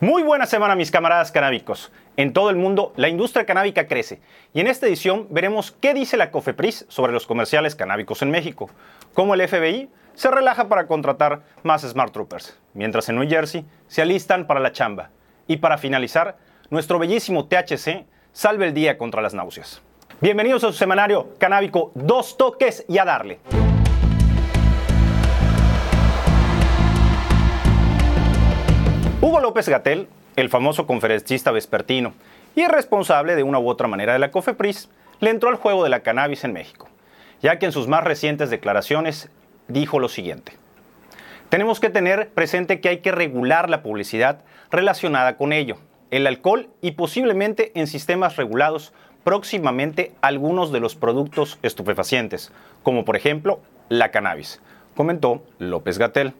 Muy buena semana mis camaradas canábicos. En todo el mundo la industria canábica crece y en esta edición veremos qué dice la COFEPRIS sobre los comerciales canábicos en México, cómo el FBI se relaja para contratar más Smart Troopers, mientras en New Jersey se alistan para la chamba. Y para finalizar, nuestro bellísimo THC salve el día contra las náuseas. Bienvenidos a su semanario canábico Dos Toques y a darle. Hugo López Gatel, el famoso conferencista vespertino y responsable de una u otra manera de la COFEPRIS, le entró al juego de la cannabis en México, ya que en sus más recientes declaraciones dijo lo siguiente. Tenemos que tener presente que hay que regular la publicidad relacionada con ello, el alcohol y posiblemente en sistemas regulados próximamente algunos de los productos estupefacientes, como por ejemplo la cannabis, comentó López Gatel.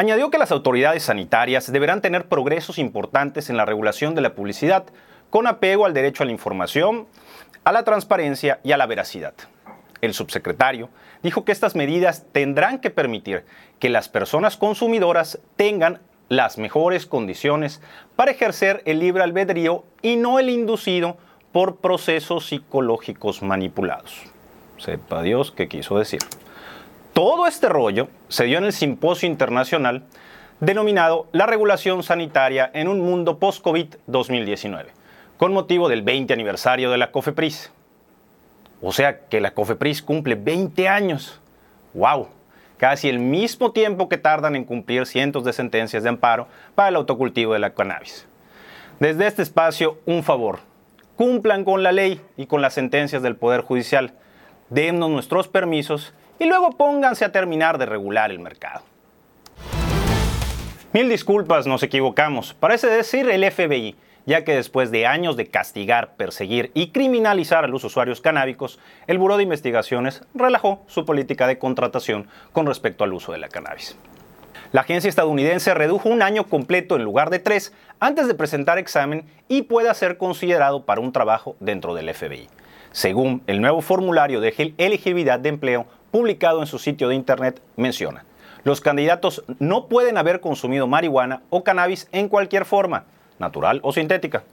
Añadió que las autoridades sanitarias deberán tener progresos importantes en la regulación de la publicidad, con apego al derecho a la información, a la transparencia y a la veracidad. El subsecretario dijo que estas medidas tendrán que permitir que las personas consumidoras tengan las mejores condiciones para ejercer el libre albedrío y no el inducido por procesos psicológicos manipulados. Sepa Dios qué quiso decir. Todo este rollo se dio en el simposio internacional denominado La regulación sanitaria en un mundo post-COVID 2019, con motivo del 20 aniversario de la COFEPRIS. O sea que la COFEPRIS cumple 20 años. ¡Wow! Casi el mismo tiempo que tardan en cumplir cientos de sentencias de amparo para el autocultivo de la cannabis. Desde este espacio, un favor. Cumplan con la ley y con las sentencias del Poder Judicial. Dennos nuestros permisos y luego pónganse a terminar de regular el mercado. Mil disculpas, nos equivocamos. Parece decir el FBI, ya que después de años de castigar, perseguir y criminalizar a los usuarios canábicos, el Buró de Investigaciones relajó su política de contratación con respecto al uso de la cannabis. La agencia estadounidense redujo un año completo en lugar de tres antes de presentar examen y pueda ser considerado para un trabajo dentro del FBI. Según el nuevo formulario de elegibilidad de empleo publicado en su sitio de internet, menciona, los candidatos no pueden haber consumido marihuana o cannabis en cualquier forma, natural o sintética,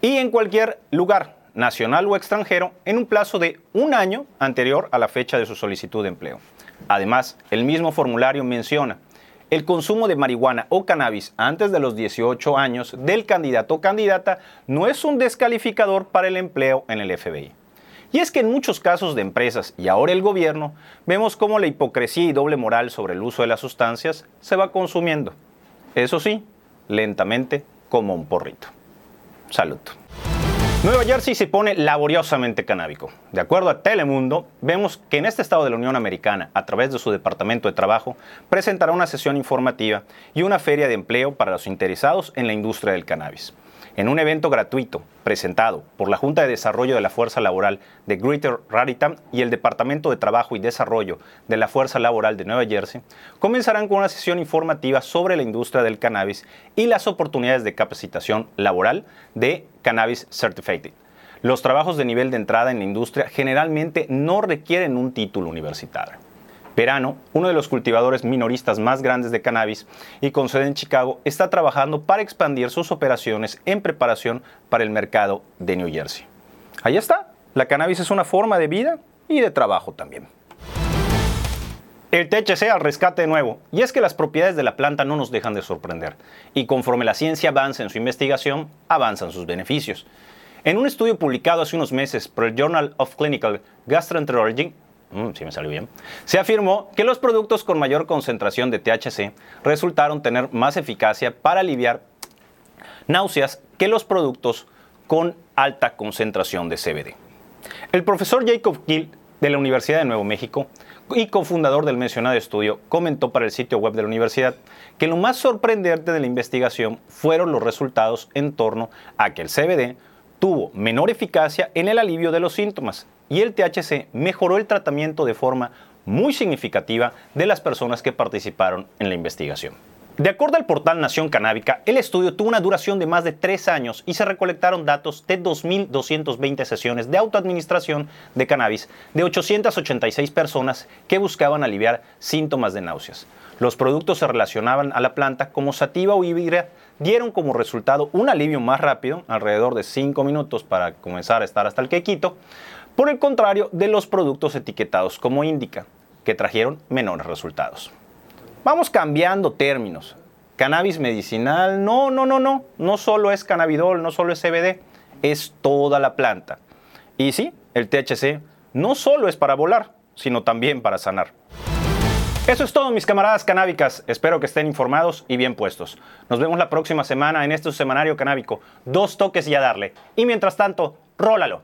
y en cualquier lugar, nacional o extranjero, en un plazo de un año anterior a la fecha de su solicitud de empleo. Además, el mismo formulario menciona, el consumo de marihuana o cannabis antes de los 18 años del candidato o candidata no es un descalificador para el empleo en el FBI. Y es que en muchos casos de empresas y ahora el gobierno vemos cómo la hipocresía y doble moral sobre el uso de las sustancias se va consumiendo. Eso sí, lentamente como un porrito. Salud. Nueva Jersey se pone laboriosamente canábico. De acuerdo a Telemundo, vemos que en este estado de la Unión Americana, a través de su Departamento de Trabajo, presentará una sesión informativa y una feria de empleo para los interesados en la industria del cannabis en un evento gratuito presentado por la Junta de Desarrollo de la Fuerza Laboral de Greater Raritan y el Departamento de Trabajo y Desarrollo de la Fuerza Laboral de Nueva Jersey, comenzarán con una sesión informativa sobre la industria del cannabis y las oportunidades de capacitación laboral de Cannabis Certified. Los trabajos de nivel de entrada en la industria generalmente no requieren un título universitario. Verano, uno de los cultivadores minoristas más grandes de cannabis y con sede en Chicago, está trabajando para expandir sus operaciones en preparación para el mercado de New Jersey. Ahí está, la cannabis es una forma de vida y de trabajo también. El THC al rescate de nuevo, y es que las propiedades de la planta no nos dejan de sorprender, y conforme la ciencia avanza en su investigación, avanzan sus beneficios. En un estudio publicado hace unos meses por el Journal of Clinical Gastroenterology, Mm, se afirmó que los productos con mayor concentración de THC resultaron tener más eficacia para aliviar náuseas que los productos con alta concentración de CBD. El profesor Jacob Gill de la Universidad de Nuevo México y cofundador del mencionado estudio comentó para el sitio web de la universidad que lo más sorprendente de la investigación fueron los resultados en torno a que el CBD tuvo menor eficacia en el alivio de los síntomas y el THC mejoró el tratamiento de forma muy significativa de las personas que participaron en la investigación. De acuerdo al portal Nación Canábica, el estudio tuvo una duración de más de tres años y se recolectaron datos de 2.220 sesiones de autoadministración de cannabis de 886 personas que buscaban aliviar síntomas de náuseas. Los productos se relacionaban a la planta como sativa o híbrida dieron como resultado un alivio más rápido, alrededor de 5 minutos para comenzar a estar hasta el quequito, por el contrario de los productos etiquetados como indica, que trajeron menores resultados. Vamos cambiando términos. Cannabis medicinal, no, no, no, no, no solo es cannabidol, no solo es CBD, es toda la planta. Y sí, el THC no solo es para volar, sino también para sanar. Eso es todo, mis camaradas canábicas. Espero que estén informados y bien puestos. Nos vemos la próxima semana en este semanario canábico. Dos toques y a darle. Y mientras tanto, rólalo.